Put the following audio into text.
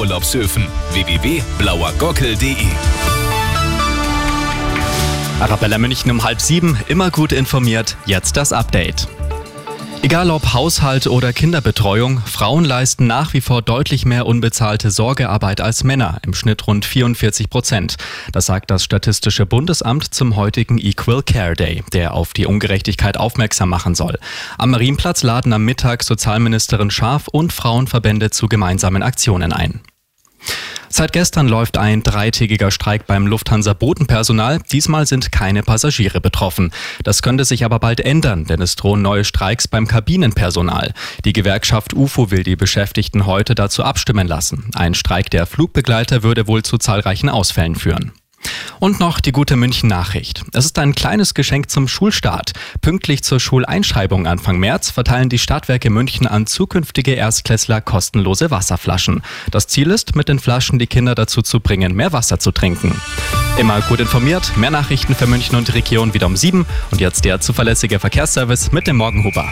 Sommerurlaubshöfen www.blauergockel.de Arabella München um halb sieben, immer gut informiert, jetzt das Update. Egal ob Haushalt oder Kinderbetreuung, Frauen leisten nach wie vor deutlich mehr unbezahlte Sorgearbeit als Männer, im Schnitt rund 44 Prozent. Das sagt das Statistische Bundesamt zum heutigen Equal Care Day, der auf die Ungerechtigkeit aufmerksam machen soll. Am Marienplatz laden am Mittag Sozialministerin Scharf und Frauenverbände zu gemeinsamen Aktionen ein. Seit gestern läuft ein dreitägiger Streik beim Lufthansa-Bodenpersonal. Diesmal sind keine Passagiere betroffen. Das könnte sich aber bald ändern, denn es drohen neue Streiks beim Kabinenpersonal. Die Gewerkschaft UFO will die Beschäftigten heute dazu abstimmen lassen. Ein Streik der Flugbegleiter würde wohl zu zahlreichen Ausfällen führen. Und noch die gute München-Nachricht. Es ist ein kleines Geschenk zum Schulstart. Pünktlich zur Schuleinschreibung Anfang März verteilen die Stadtwerke München an zukünftige Erstklässler kostenlose Wasserflaschen. Das Ziel ist, mit den Flaschen die Kinder dazu zu bringen, mehr Wasser zu trinken. Immer gut informiert, mehr Nachrichten für München und die Region wieder um sieben. Und jetzt der zuverlässige Verkehrsservice mit dem Morgenhuber.